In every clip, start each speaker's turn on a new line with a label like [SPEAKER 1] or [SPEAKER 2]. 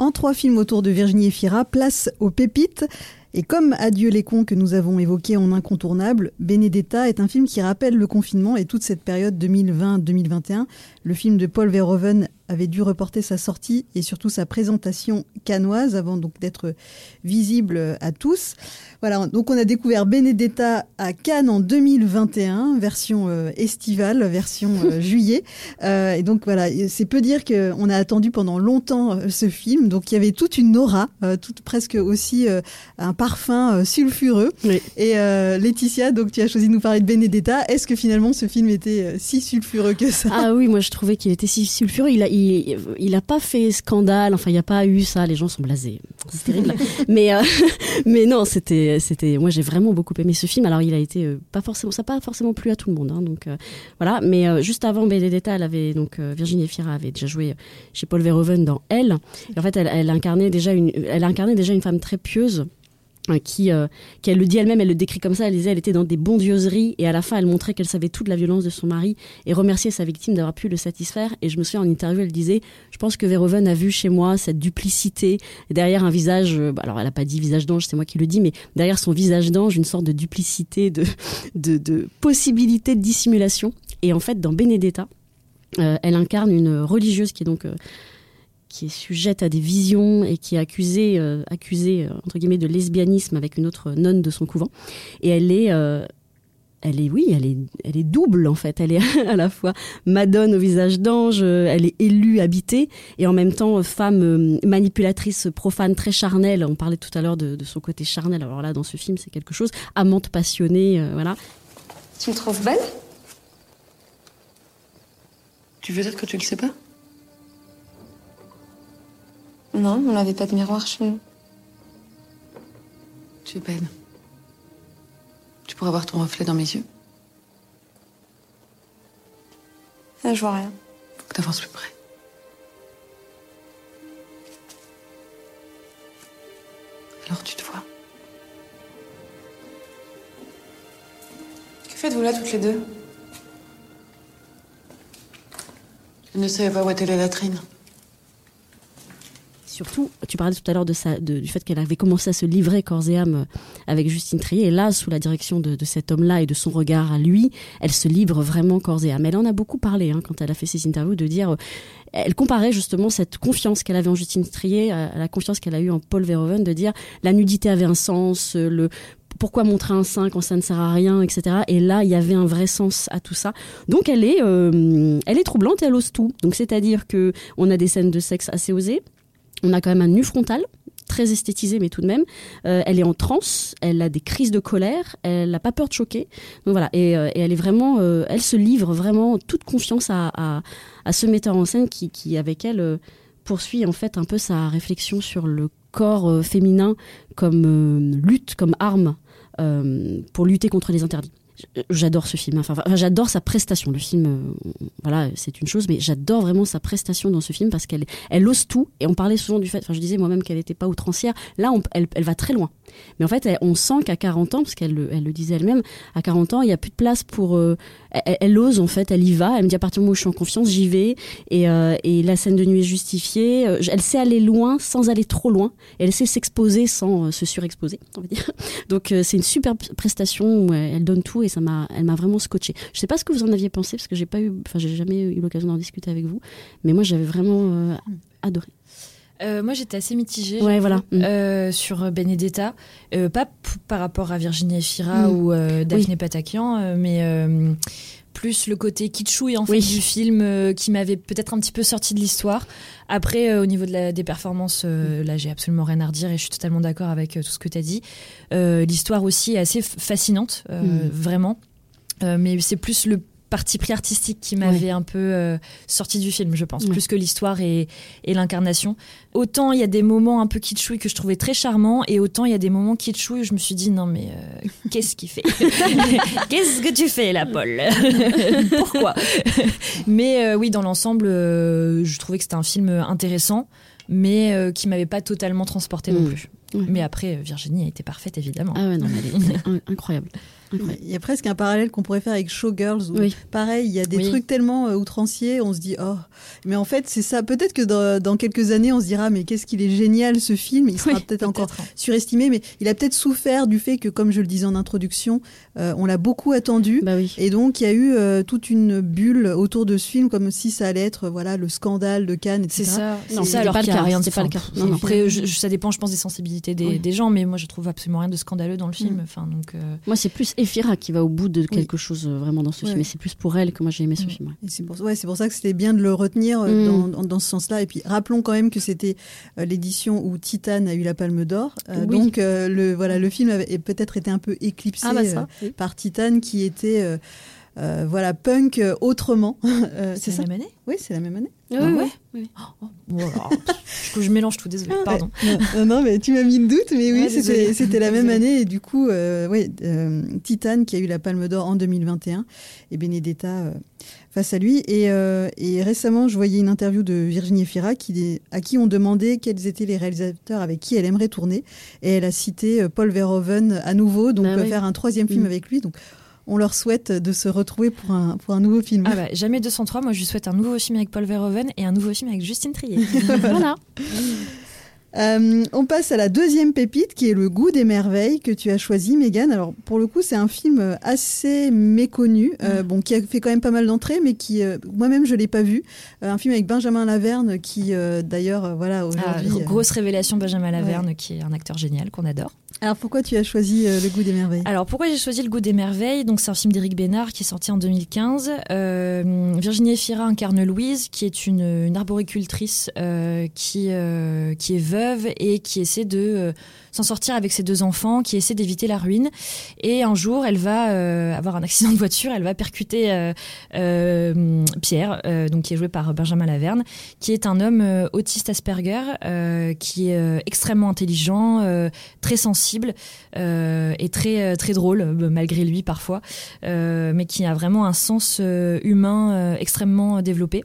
[SPEAKER 1] En trois films autour de Virginie Efira, place aux pépites. Et comme Adieu les cons que nous avons évoqué en incontournable, Benedetta est un film qui rappelle le confinement et toute cette période 2020-2021. Le film de Paul Verhoeven avait dû reporter sa sortie et surtout sa présentation canoise avant donc d'être visible à tous. Voilà, donc on a découvert Benedetta à Cannes en 2021, version euh, estivale, version euh, juillet. Euh, et donc voilà, c'est peu dire qu'on a attendu pendant longtemps ce film. Donc il y avait toute une aura, toute presque aussi un parfum sulfureux. Et Laetitia, donc tu as choisi de nous parler de Benedetta. Est-ce que finalement ce film était si sulfureux que ça?
[SPEAKER 2] Ah oui, moi je trouvais qu'il était si sulfureux. Il a, il, a pas fait scandale. Enfin, il n'y a pas eu ça. Les gens sont blasés. C'est terrible. mais, mais non, c'était c'était, moi j'ai vraiment beaucoup aimé ce film. Alors il a été euh, pas forcément, ça n'a pas forcément plu à tout le monde, hein, donc euh, voilà. Mais euh, juste avant Benedetta, elle avait donc Virginie Efira avait déjà joué chez Paul Verhoeven dans Elle. en fait, elle, elle incarnait déjà une, elle incarnait déjà une femme très pieuse euh, qui, euh, qui elle le dit elle-même, elle le décrit comme ça, elle disait elle était dans des bondieuseries et à la fin elle montrait qu'elle savait toute la violence de son mari et remerciait sa victime d'avoir pu le satisfaire. Et je me souviens en interview elle disait je pense que Verhoeven a vu chez moi cette duplicité derrière un visage, euh, bah, alors elle a pas dit visage d'ange c'est moi qui le dis mais derrière son visage d'ange une sorte de duplicité, de, de, de possibilité de dissimulation et en fait dans Benedetta elle incarne une religieuse qui est donc qui est sujette à des visions et qui est accusée, euh, accusée euh, entre guillemets de lesbianisme avec une autre nonne de son couvent. Et elle est, euh, elle est, oui, elle est, elle est double en fait. Elle est à la fois madone au visage d'ange, elle est élue, habitée, et en même temps femme manipulatrice, profane, très charnelle. On parlait tout à l'heure de, son côté charnel. Alors là, dans ce film, c'est quelque chose. Amante passionnée, voilà.
[SPEAKER 3] Tu me trouves belle?
[SPEAKER 4] Tu veux dire que tu le sais pas?
[SPEAKER 3] Non, on n'avait pas de miroir chez nous.
[SPEAKER 4] Tu es belle. Tu pourrais voir ton reflet dans mes yeux.
[SPEAKER 3] Ah, je vois rien.
[SPEAKER 4] Faut que t'avances plus près. Alors tu te vois.
[SPEAKER 3] Que faites-vous là toutes les deux?
[SPEAKER 4] Je ne savais pas où était la latrine
[SPEAKER 2] surtout, tu parlais tout à l'heure du fait qu'elle avait commencé à se livrer corps et âme avec Justine Trier. Et là, sous la direction de, cet homme-là et de son regard à lui, elle se livre vraiment corps et âme. Elle en a beaucoup parlé hein, quand elle a fait ses interviews, de dire, elle comparait justement cette confiance qu'elle avait en Justine Trier à la confiance qu'elle a eue en Paul Verhoeven, de dire la nudité avait un sens, le pourquoi montrer un sein quand ça ne sert à rien, etc. Et là, il y avait un vrai sens à tout ça. Donc, elle est, euh, elle est troublante et elle ose tout. Donc, c'est-à-dire que on a des scènes de sexe assez osées. On a quand même un nu frontal très esthétisé, mais tout de même. Euh, elle est en transe, elle a des crises de colère, elle n'a pas peur de choquer. Donc voilà, et, euh, elle est vraiment, euh, elle se livre vraiment toute confiance à, ce metteur en scène qui, qui avec elle, poursuit en fait un peu sa réflexion sur le corps féminin comme lutte, comme arme pour lutter contre les interdits j'adore ce film. Enfin, j'adore sa prestation. Le film, euh, voilà, c'est une chose, mais j'adore vraiment sa prestation dans ce film parce qu'elle, elle ose tout. Et on parlait souvent du fait, enfin, je disais moi-même qu'elle n'était pas outrancière. Là, elle, elle, va très loin. Mais en fait, on sent qu'à 40 ans, parce qu'elle elle le disait elle-même, à 40 ans, il n'y a plus de place pour. Euh, elle, ose en fait, elle y va. Elle me dit à partir du moment où je suis en confiance, j'y vais. Et, euh, et, la scène de nuit est justifiée. Elle sait aller loin sans aller trop loin. Elle sait s'exposer sans se surexposer, on va dire. Donc c'est une super prestation elle donne tout ça m'a, elle m'a vraiment scotché. Je sais pas ce que vous en aviez pensé parce que j'ai pas eu, enfin j'ai jamais eu l'occasion d'en discuter avec vous, mais moi j'avais vraiment euh, adoré.
[SPEAKER 5] Euh, moi, j'étais assez mitigée
[SPEAKER 2] ouais, voilà. Mm.
[SPEAKER 5] Euh, sur Benedetta, pas par rapport à Virginie Efira mm. ou Daphne Patakian, mais plus le côté kitschouille en fait du film qui m'avait peut-être un petit peu sorti de l'histoire. Après, au niveau de la, des performances, là, j'ai absolument rien à redire et je suis totalement d'accord avec tout ce que tu as dit. l'histoire aussi est assez fascinante, mm. vraiment. mais c'est plus le parti pris artistique qui m'avait un peu euh, sorti du film, je pense, plus que l'histoire et, l'incarnation. Autant il y a des moments un peu kitschouilles que je trouvais très charmants, et autant il y a des moments kitschouilles où je me suis dit non mais euh, qu'est-ce qu'il fait? Qu'est-ce que tu fais là, Paul? Pourquoi? Mais euh, oui, dans l'ensemble, je trouvais que c'était un film intéressant, mais qui m'avait pas totalement transporté non mm. plus. Mais après, Virginie a été parfaite, évidemment.
[SPEAKER 2] Ah ouais, non, elle est incroyable.
[SPEAKER 1] Il y a presque un parallèle qu'on pourrait faire avec Showgirls. Où, Pareil, il y a des trucs tellement euh, outranciers, on se dit oh. Mais en fait, c'est ça. Peut-être que dans, quelques années, on se dira mais qu'est-ce qu'il est génial ce film. Il sera peut-être encore surestimé, mais il a peut-être souffert du fait que, comme je le disais en introduction, euh, on l'a beaucoup attendu.
[SPEAKER 2] Bah
[SPEAKER 1] Et donc, il y a eu euh, toute une bulle autour de ce film, comme si ça allait être voilà le scandale de Cannes, etc.
[SPEAKER 5] C'est ça. Non, c'est pas, le cas. C'est pas le cas. Après, ça dépend, je pense, des sensibilités des, gens, mais moi, je trouve absolument rien de scandaleux dans le film. Mm. Enfin, donc.
[SPEAKER 2] Moi, c'est plus Ephira qui va au bout de quelque chose euh, vraiment dans ce film. Et c'est plus pour elle que moi j'ai aimé ce film.
[SPEAKER 1] C'est pour, ouais, pour ça que c'était bien de le retenir euh, mm. dans, dans, ce sens-là. Et puis rappelons quand même que c'était euh, l'édition où Titane a eu la Palme d'Or. Donc le, voilà, le film avait peut-être été un peu éclipsé ah, bah par Titane qui était voilà punk autrement.
[SPEAKER 5] c'est la même année
[SPEAKER 1] Oui, c'est la même année.
[SPEAKER 2] Oui, ah oui.
[SPEAKER 5] Oh, je, je, mélange tout, désolé, ah, pardon.
[SPEAKER 1] Non, mais tu m'as mis le doute, mais oui, c'était la même année. Et du coup, euh, ouais, euh, Titane qui a eu la Palme d'Or en 2021 et Benedetta euh, face à lui. Et, et, récemment, je voyais une interview de Virginie Fira qui, à qui on demandait quels étaient les réalisateurs avec qui elle aimerait tourner. Et elle a cité Paul Verhoeven à nouveau, donc bah faire un troisième film mm. avec lui. Donc on leur souhaite de se retrouver pour un, pour un nouveau film.
[SPEAKER 5] Ah bah, jamais 203, moi je lui souhaite un nouveau film avec Paul Verhoeven et un nouveau film avec Justine Trier. voilà.
[SPEAKER 1] Euh, on passe à la deuxième pépite qui est Le goût des merveilles que tu as choisi, Megan. Alors pour le coup, c'est un film assez méconnu, euh, bon qui a fait quand même pas mal d'entrées, mais qui euh, moi-même je l'ai pas vu. un film avec Benjamin Laverne qui d'ailleurs voilà aujourd'hui.
[SPEAKER 5] Ah, grosse révélation Benjamin Laverne qui est un acteur génial qu'on adore.
[SPEAKER 1] Alors pourquoi tu as choisi Le goût des merveilles?
[SPEAKER 5] Alors pourquoi j'ai choisi Le goût des merveilles? Donc c'est un film d'Éric Bénard qui est sorti en 2015. Virginie Efira incarne Louise qui est une, une arboricultrice qui qui est veuve et qui essaie de euh, s'en sortir avec ses deux enfants, qui essaie d'éviter la ruine. Et un jour, elle va euh, avoir un accident de voiture, elle va percuter euh, Pierre, donc qui est joué par Benjamin Laverne, qui est un homme autiste Asperger, qui est extrêmement intelligent, très sensible et très très drôle malgré lui parfois, mais qui a vraiment un sens humain extrêmement développé.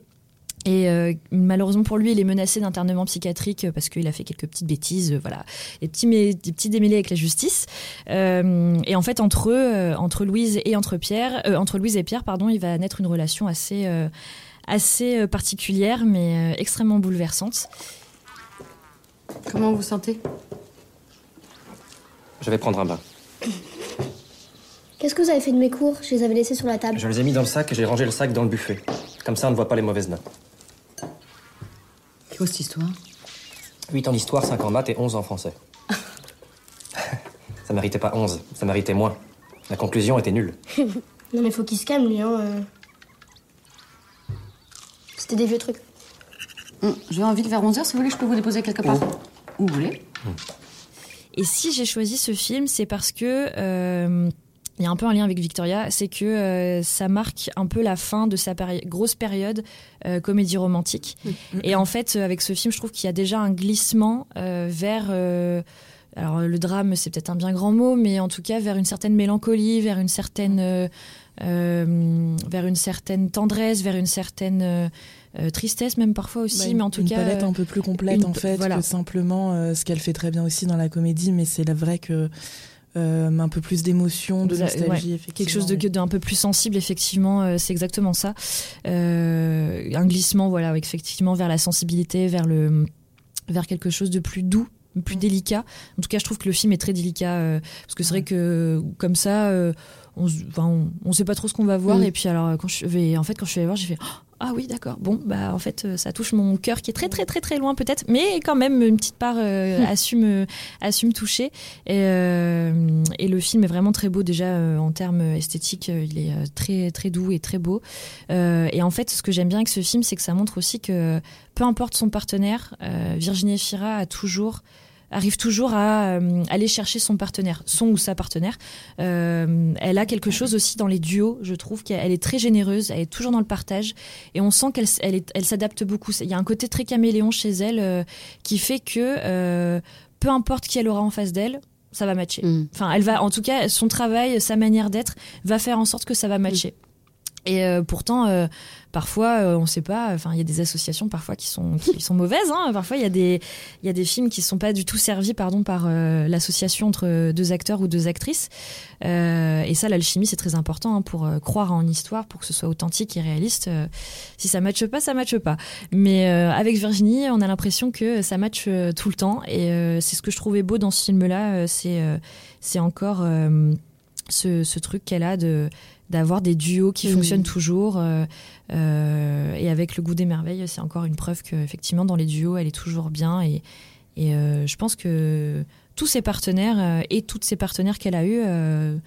[SPEAKER 5] Et euh, malheureusement pour lui, il est menacé d'internement psychiatrique euh, parce qu'il a fait quelques petites bêtises, euh, voilà, des petits, des petits démêlés avec la justice. et en fait, entre eux, entre Louise et entre Pierre, entre Louise et Pierre, pardon, il va naître une relation assez, assez particulière, mais extrêmement bouleversante.
[SPEAKER 4] Comment vous sentez?
[SPEAKER 6] Je vais prendre un bain.
[SPEAKER 7] Qu'est-ce que vous avez fait de mes cours? Je les avais laissés sur la table.
[SPEAKER 6] Je les ai mis dans le sac et j'ai rangé le sac dans le buffet. Comme ça, on ne voit pas les mauvaises notes.
[SPEAKER 4] C'est quoi cette histoire?
[SPEAKER 6] 8 en histoire, 5 en maths et 11 en français. ça méritait pas 11, ça méritait moins. La conclusion était nulle.
[SPEAKER 7] non mais faut qu'il se calme lui, hein. Euh. C'était des vieux trucs.
[SPEAKER 4] Hum, je vais en vite vers 11h, si vous voulez, je peux vous déposer quelque part. Où? Vous voulez.
[SPEAKER 5] Et si j'ai choisi ce film, c'est parce que... Euh, il y a un peu un lien avec Victoria, c'est que euh, ça marque un peu la fin de sa grosse période euh, comédie romantique. Et en fait, avec ce film, je trouve qu'il y a déjà un glissement euh, vers alors le drame, c'est peut-être un bien grand mot, mais en tout cas vers une certaine mélancolie, vers une certaine, vers une certaine tendresse, vers une certaine tristesse même parfois aussi,
[SPEAKER 8] bah,
[SPEAKER 5] mais en tout
[SPEAKER 8] cas
[SPEAKER 5] une
[SPEAKER 8] palette un peu plus complète en fait que simplement ce qu'elle fait très bien aussi dans la comédie, mais c'est la vraie que euh, un peu plus d'émotion, de nostalgie,
[SPEAKER 5] Quelque chose de d'un peu plus sensible, effectivement, euh, c'est exactement ça. Euh, un glissement, voilà, effectivement, vers la sensibilité, vers le, vers quelque chose de plus doux, plus délicat. En tout cas, je trouve que le film est très délicat parce que c'est vrai que comme ça, on, enfin, on, sait pas trop ce qu'on va voir. Et puis alors, quand je vais, en fait, quand je suis allée voir, j'ai fait oh, ah oui, d'accord. Bon, bah en fait, euh, ça touche mon cœur qui est très très très très loin peut-être, mais quand même une petite part euh, assume euh, assume toucher. Et, et, le film est vraiment très beau déjà en termes esthétiques. il est très très doux et très beau. et en fait, ce que j'aime bien avec ce film, c'est que ça montre aussi que peu importe son partenaire, Virginie Fira a toujours arrive toujours à euh, aller chercher son partenaire, son ou sa partenaire. Euh, elle a quelque chose aussi dans les duos, je trouve qu'elle est très généreuse, elle est toujours dans le partage et on sent qu'elle elle, elle s'adapte beaucoup. Il y a un côté très caméléon chez elle euh, qui fait que peu importe qui elle aura en face d'elle, ça va matcher. Mm. Enfin, elle va, en tout cas, son travail, sa manière d'être va faire en sorte que ça va matcher. Et pourtant, parfois, on ne sait pas. Enfin, il y a des associations parfois qui sont qui sont mauvaises. Hein. Parfois, il y a des il y a des films qui sont pas du tout servis, pardon, par l'association entre deux acteurs ou deux actrices. et ça, l'alchimie, c'est très important hein, pour croire en histoire, pour que ce soit authentique et réaliste. si ça matche pas, ça matche pas. Mais avec Virginie, on a l'impression que ça matche tout le temps. Et c'est ce que je trouvais beau dans ce film-là. c'est c'est encore ce, truc qu'elle a de d'avoir des duos qui fonctionnent toujours euh, euh, et avec le goût des merveilles c'est encore une preuve qu'effectivement dans les duos elle est toujours bien et, et euh, je pense que tous ses partenaires et toutes ses partenaires qu'elle a eu mm.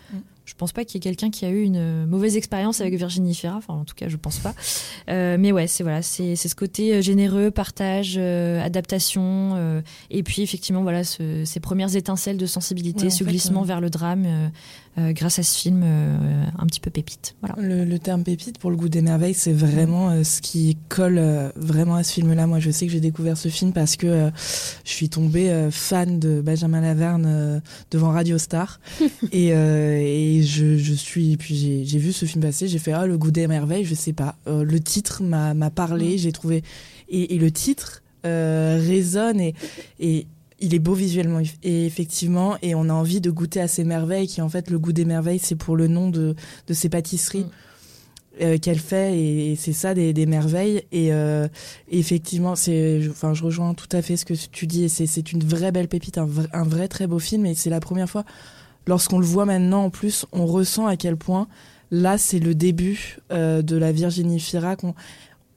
[SPEAKER 5] Je pense pas qu'il y ait quelqu'un qui a eu une mauvaise expérience avec Virginie Fira. Enfin, en tout cas, je pense pas. Euh, mais ouais, c'est voilà, c'est ce côté euh, généreux, partage, euh, adaptation, et puis effectivement, voilà, ce, ces premières étincelles de sensibilité, ce glissement vers le drame, grâce à ce film, un petit peu pépite. Voilà.
[SPEAKER 8] Le, terme pépite, pour le goût des merveilles, c'est vraiment ce qui colle vraiment à ce film-là. Moi, je sais que j'ai découvert ce film parce que je suis tombée fan de Benjamin Laverne devant Radio Star, et, et je, suis, puis j'ai vu ce film passer, j'ai fait ah le goût des merveilles, je sais pas. Euh, le titre m'a parlé, mm. j'ai trouvé et, le titre euh, résonne et, et il est beau visuellement et effectivement et on a envie de goûter à ces merveilles qui en fait le goût des merveilles c'est pour le nom de, de ces pâtisseries. Mm. Euh, qu'elle fait et, c'est ça des, des, merveilles et, effectivement c'est enfin je rejoins tout à fait ce que tu dis et c'est une vraie belle pépite un un vrai très beau film et c'est la première fois lorsqu'on le voit maintenant en plus, on ressent à quel point là c'est le début euh, de la Virginie Fira.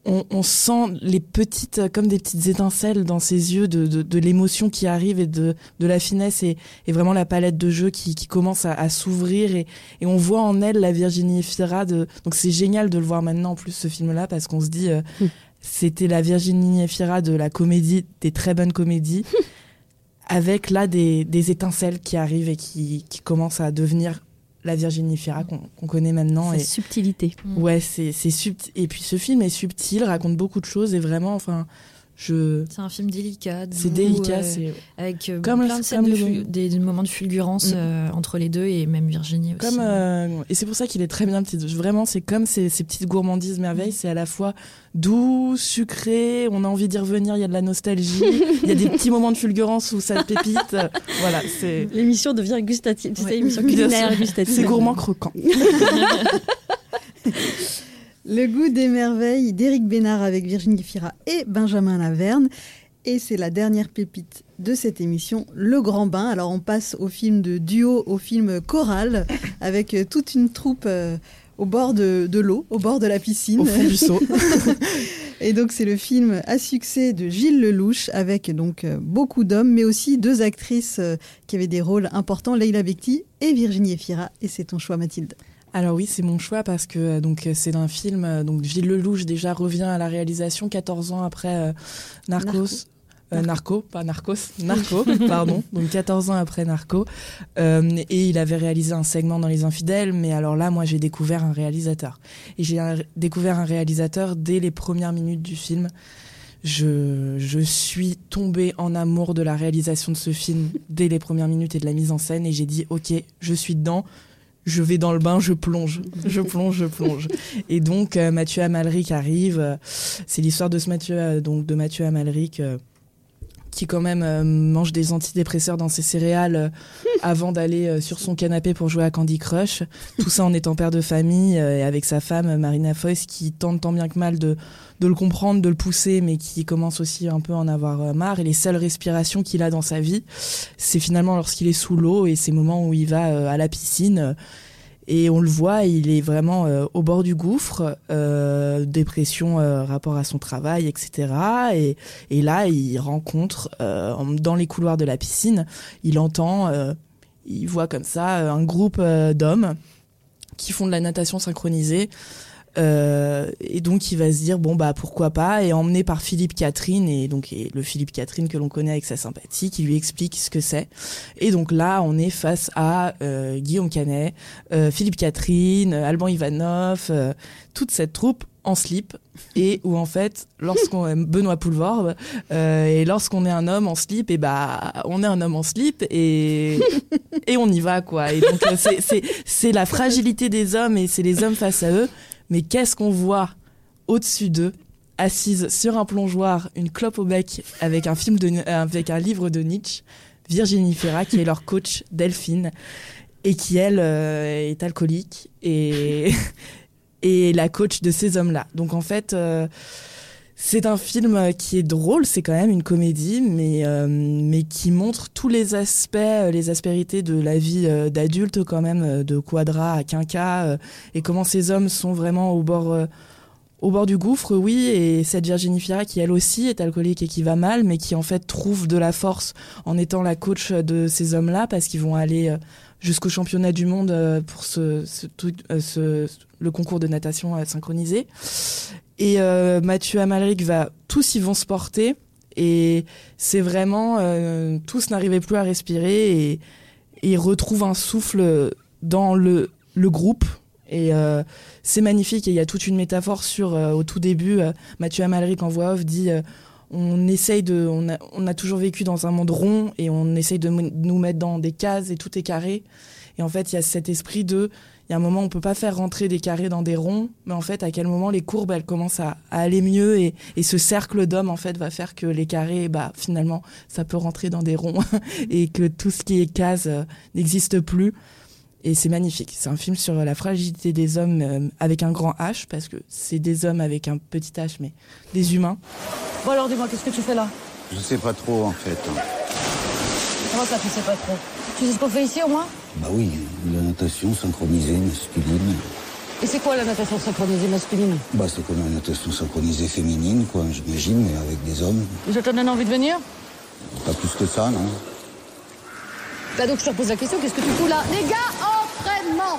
[SPEAKER 8] On, sent les petites, comme des petites étincelles dans ses yeux de, l'émotion qui arrive et de, la finesse et, vraiment la palette de jeux qui, commence à, s'ouvrir et, on voit en elle la Virginie Fira. De, donc c'est génial de le voir maintenant en plus ce film-là parce qu'on se dit euh, mm. c'était la Virginie Fira de la comédie, des très bonnes comédies. avec là des, étincelles qui arrivent et qui, qui commencent à devenir la Virginie Fira qu'on connaît maintenant.
[SPEAKER 2] et subtilité.
[SPEAKER 8] Ouais, c'est subtil. Et puis ce film est subtil, raconte beaucoup de choses et vraiment, enfin,
[SPEAKER 5] c'est un film délicat.
[SPEAKER 8] C'est délicat, euh, c'est
[SPEAKER 5] avec euh, comme plein de scènes, des, moments de fulgurance mm. euh, entre les deux et même Virginie
[SPEAKER 8] aussi. Comme, et c'est pour ça qu'il est très bien petit. Vraiment, c'est comme ces, ces, petites gourmandises merveilles. Mm. C'est à la fois doux, sucré. On a envie d'y revenir. Il y a de la nostalgie. il y a des petits moments de fulgurance où ça pépite. voilà, c'est.
[SPEAKER 2] L'émission devient gustative. Tu sais, l'émission culinaire gustative.
[SPEAKER 8] C'est gourmand croquant.
[SPEAKER 1] Le goût des merveilles d'Éric Bénard avec Virginie Fira et Benjamin Laverne. Et c'est la dernière pépite de cette émission, Le Grand Bain. Alors on passe au film de duo, au film choral, avec toute une troupe euh, au bord de, l'eau, au bord de la piscine.
[SPEAKER 8] Au fond du seau.
[SPEAKER 1] et donc c'est le film à succès de Gilles Lelouch, avec donc euh, beaucoup d'hommes, mais aussi deux actrices euh, qui avaient des rôles importants, Leila Bekti et Virginie Efira. Et c'est ton choix Mathilde.
[SPEAKER 8] Alors oui, c'est mon choix parce que euh, donc c'est un film euh, donc Gilles Lelouch déjà revient à la réalisation 14 ans après euh, Narcos. Narco. pas Narcos, Narco, pardon, donc 14 ans après Narco. et il avait réalisé un segment dans Les Infidèles, mais alors là, moi, j'ai découvert un réalisateur. Et j'ai découvert un réalisateur dès les premières minutes du film. Je, je suis tombée en amour de la réalisation de ce film dès les premières minutes et de la mise en scène, et j'ai dit, ok, je suis dedans, je vais dans le bain, je plonge, je plonge, je plonge. Et donc euh, Mathieu Amalric arrive. c'est l'histoire de ce Mathieu, euh, donc de Mathieu Amalric. Euh, qui quand même mange des antidépresseurs dans ses céréales avant d'aller sur son canapé pour jouer à Candy Crush. Tout ça en étant père de famille et avec sa femme Marina Foïs qui tente tant bien que mal de de le comprendre, de le pousser, mais qui commence aussi un peu à en avoir euh, marre. Et les seules respirations qu'il a dans sa vie, c'est finalement lorsqu'il est sous l'eau et ces moments où il va euh, à la piscine. Et on le voit, il est vraiment euh, au bord du gouffre, dépression rapport à son travail, etc. Et, et là, il rencontre dans les couloirs de la piscine, il entend, il voit comme ça un groupe d'hommes qui font de la natation synchronisée. Euh, et donc il va se dire bon bah pourquoi pas et emmené par Philippe Catherine et donc le Philippe Catherine que l'on connaît avec sa sympathie qui lui explique ce que c'est. Et donc là on est face à euh, Guillaume Canet, euh, Philippe Catherine, Alban Ivanov, toute cette troupe en slip. Et où en fait lorsqu'on est Benoît Poulvord et lorsqu'on est un homme en slip et bah on est un homme en slip et et on y va quoi. Et donc c'est c'est la fragilité des hommes et c'est les hommes face à eux Mais qu'est-ce qu'on voit au-dessus d'eux assise sur un plongeoir, une clope au bec, avec un film de, avec un livre de Nietzsche, Virginie Fira, qui est leur coach Delphine, et qui elle euh, est alcoolique et et la coach de ces hommes-là. Donc en fait. Euh, c'est un film qui est drôle, c'est quand même une comédie, mais, euh, mais qui montre tous les aspects, les aspérités de la vie d'adulte quand même, de Quadra à Quinca, et comment ces hommes sont vraiment au bord, au bord du gouffre, oui, et cette Virginie Fira qui elle aussi est alcoolique et qui va mal, mais qui en fait trouve de la force en étant la coach de ces hommes-là parce qu'ils vont aller euh, jusqu'au championnat du monde euh, pour ce, ce, euh, ce, le concours de natation synchronisé. Et Mathieu Amalric va, tous ils vont se porter et c'est vraiment, tous n'arrivaient plus à respirer et, et retrouvent un souffle dans le, le groupe et euh, c'est magnifique. Et il y a toute une métaphore sur, euh, au tout début, euh, Mathieu Amalric en voix off dit on essaye de. On a, on a, toujours vécu dans un monde rond et on essaye de nous mettre dans des cases et tout est carré. Et en fait, il y a cet esprit de. Il y a un moment, on peut pas faire rentrer des carrés dans des ronds, mais en fait, à quel moment les courbes, elles commencent à, à aller mieux et, et ce cercle d'hommes, en fait, va faire que les carrés, bah, finalement, ça peut rentrer dans des ronds et que tout ce qui est case n'existe plus. Et c'est magnifique. C'est un film sur la fragilité des hommes euh, avec un grand H, parce que c'est des hommes avec un petit H, mais des humains.
[SPEAKER 4] Bon alors dis-moi, qu'est-ce que tu fais là?
[SPEAKER 9] Je sais pas trop en fait.
[SPEAKER 4] Comment ça, tu sais pas trop? Tu sais ce qu'on fait ici au moins
[SPEAKER 9] Bah oui, la natation synchronisée masculine.
[SPEAKER 4] Et c'est quoi la natation synchronisée masculine
[SPEAKER 9] Bah c'est comme la natation synchronisée féminine, quoi, j'imagine, mais avec des hommes.
[SPEAKER 4] Ça te donne envie de venir
[SPEAKER 9] Pas plus que ça, non
[SPEAKER 4] bah donc je te repose la question, qu'est-ce que tu fous là Les gars, entraînement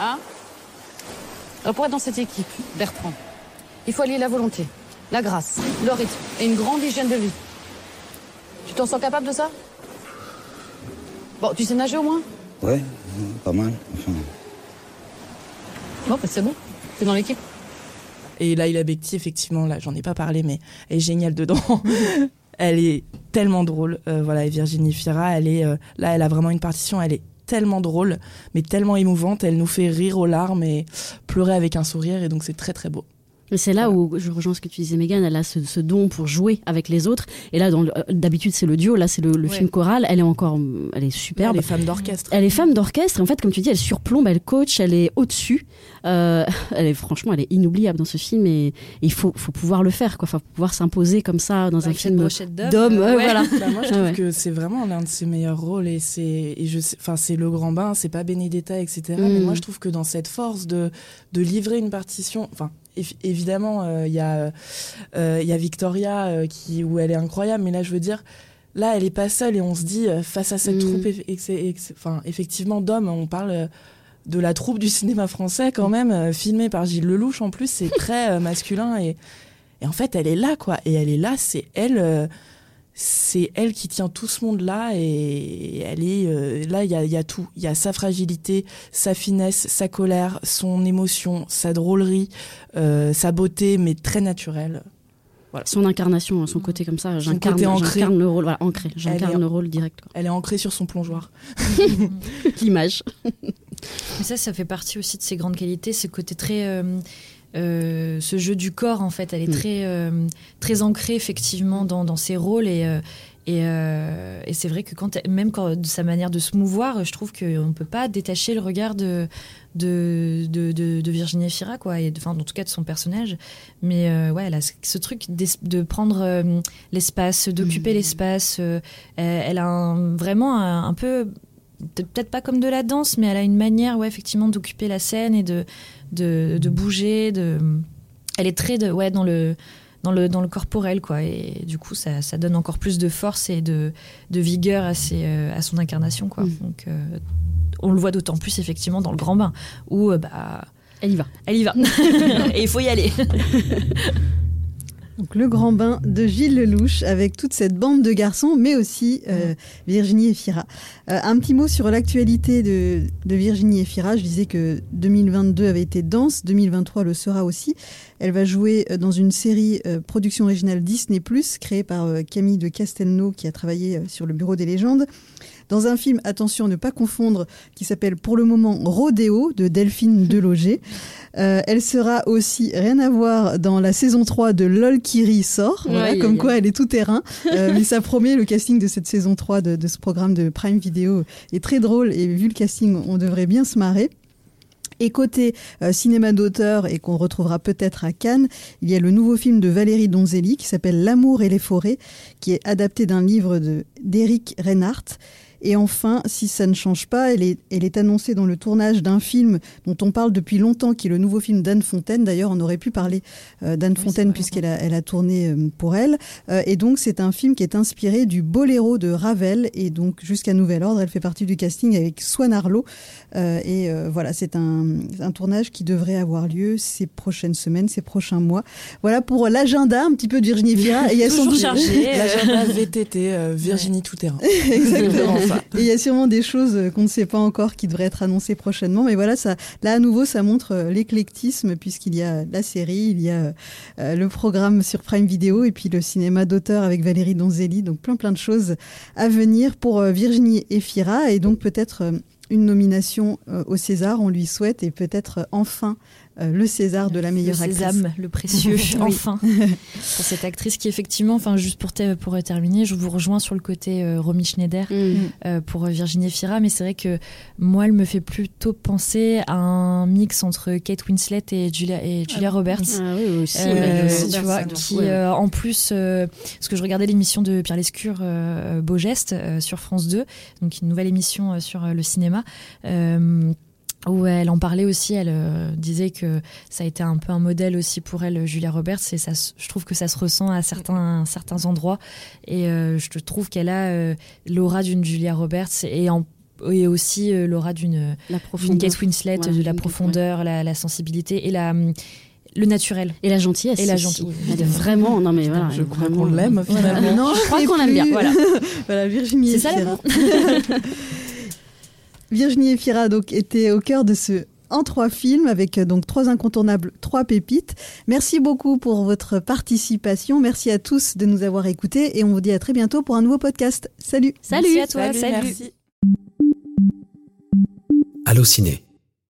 [SPEAKER 4] Hein Alors pour être dans cette équipe, Bertrand, il faut allier la volonté, la grâce, le rythme et une grande hygiène de vie. Tu t'en sens capable de ça Bon, tu sais nager au moins
[SPEAKER 9] Ouais, pas mal. Enfin...
[SPEAKER 4] Bon, bah c'est bon, t'es dans l'équipe.
[SPEAKER 8] Et Laila Bekti, effectivement, là, j'en ai pas parlé, mais elle est géniale dedans. elle est tellement drôle. Euh, voilà, et Virginie Fira, elle est euh, là, elle a vraiment une partition, elle est tellement drôle, mais tellement émouvante, elle nous fait rire aux larmes et pleurer avec un sourire, et donc c'est très très beau.
[SPEAKER 2] C'est là où je rejoins ce que tu disais, Megan. Elle a ce, don pour jouer avec les autres. Et là, euh, d'habitude, c'est le duo. Là, c'est le, film choral. Elle est encore, elle est superbe.
[SPEAKER 8] Elle est femme d'orchestre.
[SPEAKER 2] Elle est femme d'orchestre. En fait, comme tu dis, elle surplombe, elle coach, elle est au-dessus. Euh, elle est franchement, elle est inoubliable dans ce film. Et il faut, faut pouvoir le faire, quoi. Faut pouvoir s'imposer comme ça dans un film d'homme.
[SPEAKER 8] Euh, voilà. Bah, moi, je trouve que c'est vraiment l'un de ses meilleurs rôles. Et c'est, je, enfin, c'est le grand bain. C'est pas Benedetta, etc. Mais mm. moi, je trouve que dans cette force de, de livrer une partition, enfin, évidemment, il euh, y, a, euh, y a Victoria euh, qui, où elle est incroyable, mais là, je veux dire, là, elle est pas seule et on se dit, face à cette mm. troupe, enfin, effectivement, d'hommes, on parle de la troupe du cinéma français quand même, filmée par Gilles Lelouch en plus, c'est très masculin et, et, en fait, elle est là, quoi. Et elle est là, c'est elle c'est elle qui tient tout ce monde-là et elle est euh, là. Il y a, y a, tout. Il y a sa fragilité, sa finesse, sa colère, son émotion, sa drôlerie, euh, sa beauté, mais très naturelle.
[SPEAKER 2] Voilà. Son incarnation, son côté comme ça, j'incarne le rôle, voilà, ancré, j'incarne le rôle direct.
[SPEAKER 8] Elle est ancrée sur son plongeoir.
[SPEAKER 2] L'image.
[SPEAKER 5] Mais ça, ça fait partie aussi de ses grandes qualités, ce côté très euh, euh, ce jeu du corps, en fait, elle est mm. très, euh, très ancrée effectivement dans, dans ses rôles et, euh, et, et c'est vrai que quand, même quand, de sa manière de se mouvoir, je trouve qu'on ne peut pas détacher le regard de, de, de, de, Virginie Fira, quoi, et enfin, en tout cas de son personnage. Mais ouais, elle a ce truc de prendre l'espace, d'occuper mm. l'espace. Elle, a vraiment un, peu peut-être pas comme de la danse, mais elle a une manière, ouais, effectivement, d'occuper la scène et de, de, de, bouger. De... Elle est très de, ouais, dans le dans le, dans le corporel, quoi. Et du coup, ça, ça donne encore plus de force et de, de vigueur à, ses, euh, à son incarnation, quoi. Mm. Donc, euh, on le voit d'autant plus, effectivement, dans le grand bain, où, euh, bah.
[SPEAKER 2] Elle y va.
[SPEAKER 5] Elle y va. et il faut y aller.
[SPEAKER 1] Donc, le grand bain de Gilles Lelouch avec toute cette bande de garçons, mais aussi euh, Virginie Efira. Euh, un petit mot sur l'actualité de, Virginie Efira. Je disais que 2022 avait été dense, 2023 le sera aussi. Elle va jouer euh, dans une série production originale Disney+, créée par Camille de Castelnau qui a travaillé sur le Bureau des légendes. Dans un film, attention, ne pas confondre, qui s'appelle pour le moment Rodéo de Delphine Deloger. Euh, elle sera aussi, rien à voir, dans la saison 3 de LOL Kiri sort, comme quoi elle est tout terrain. Euh, mais ça promet, le casting de cette saison 3 de, de ce programme de Prime Video est très drôle et vu le casting, on devrait bien se marrer. Et côté euh, cinéma d'auteur et qu'on retrouvera peut-être à Cannes, il y a le nouveau film de Valérie Donzelli qui s'appelle L'amour et les forêts, qui est adapté d'un livre d'Éric Reinhardt et enfin, si ça ne change pas, elle est, elle est annoncée dans le tournage d'un film dont on parle depuis longtemps, qui est le nouveau film d'Anne Fontaine. D'ailleurs, on aurait pu parler euh, d'Anne Fontaine puisqu'elle a, elle a tourné euh, pour elle. Euh, et donc, c'est un film qui est inspiré du Boléro de Ravel. Et donc, jusqu'à nouvel ordre, elle fait partie du casting avec Swan Arlo. et voilà, c'est un, un, tournage qui devrait avoir lieu ces prochaines semaines, ces prochains mois. Voilà pour l'agenda un petit peu de Virginie Fira.
[SPEAKER 5] Et il y a son chargé.
[SPEAKER 8] L'agenda VTT, Virginie Tout Terrain.
[SPEAKER 1] Exactement. Il y a sûrement des choses qu'on ne sait pas encore qui devraient être annoncées prochainement. Mais voilà, ça, là à nouveau, ça montre euh, l'éclectisme puisqu'il y a la série, il y a euh, le programme sur Prime Video et puis le cinéma d'auteur avec Valérie Donzelli. Donc plein plein de choses à venir pour euh, Virginie Efira et donc peut-être une nomination au César, on lui souhaite, et peut-être enfin euh, le César de la meilleure
[SPEAKER 5] le
[SPEAKER 1] actrice.
[SPEAKER 5] le précieux, enfin, pour cette actrice qui effectivement, enfin juste pour, pour terminer, je vous rejoins sur le côté euh, Romy Schneider mm. euh, pour Virginie Fira, mais c'est vrai que moi, elle me fait plutôt penser à un mix entre Kate Winslet et Julia, et Julia Roberts.
[SPEAKER 2] Ah, oui, aussi,
[SPEAKER 5] tu vois, qui en plus, parce que je regardais l'émission de Pierre Lescure, Beau Geste, sur France 2, donc une nouvelle émission sur le cinéma où elle en parlait aussi, elle euh, disait que ça a été un peu un modèle aussi pour elle, Julia Roberts, et ça, je trouve que ça se ressent à certains, certains endroits, et euh, je trouve qu'elle a euh, l'aura d'une Julia Roberts et en et aussi l'aura d'une Kate Winslet, de la profondeur, la, sensibilité et la le naturel.
[SPEAKER 2] Et la gentillesse
[SPEAKER 5] et la gentillesse
[SPEAKER 2] vraiment non mais voilà
[SPEAKER 8] je crois qu'on l'aime finalement.
[SPEAKER 2] Non je crois qu'on l'aime bien voilà.
[SPEAKER 1] Voilà Virginie
[SPEAKER 5] c'est ça l'amour
[SPEAKER 1] Virginie Efira donc était au cœur de ce en trois films avec euh, donc trois incontournables, trois pépites. Merci beaucoup pour votre participation. Merci à tous de nous avoir écoutés et on vous dit à très bientôt pour un nouveau podcast. Salut.
[SPEAKER 2] Salut
[SPEAKER 5] à toi.
[SPEAKER 8] Salut. Merci.
[SPEAKER 10] Allô Ciné.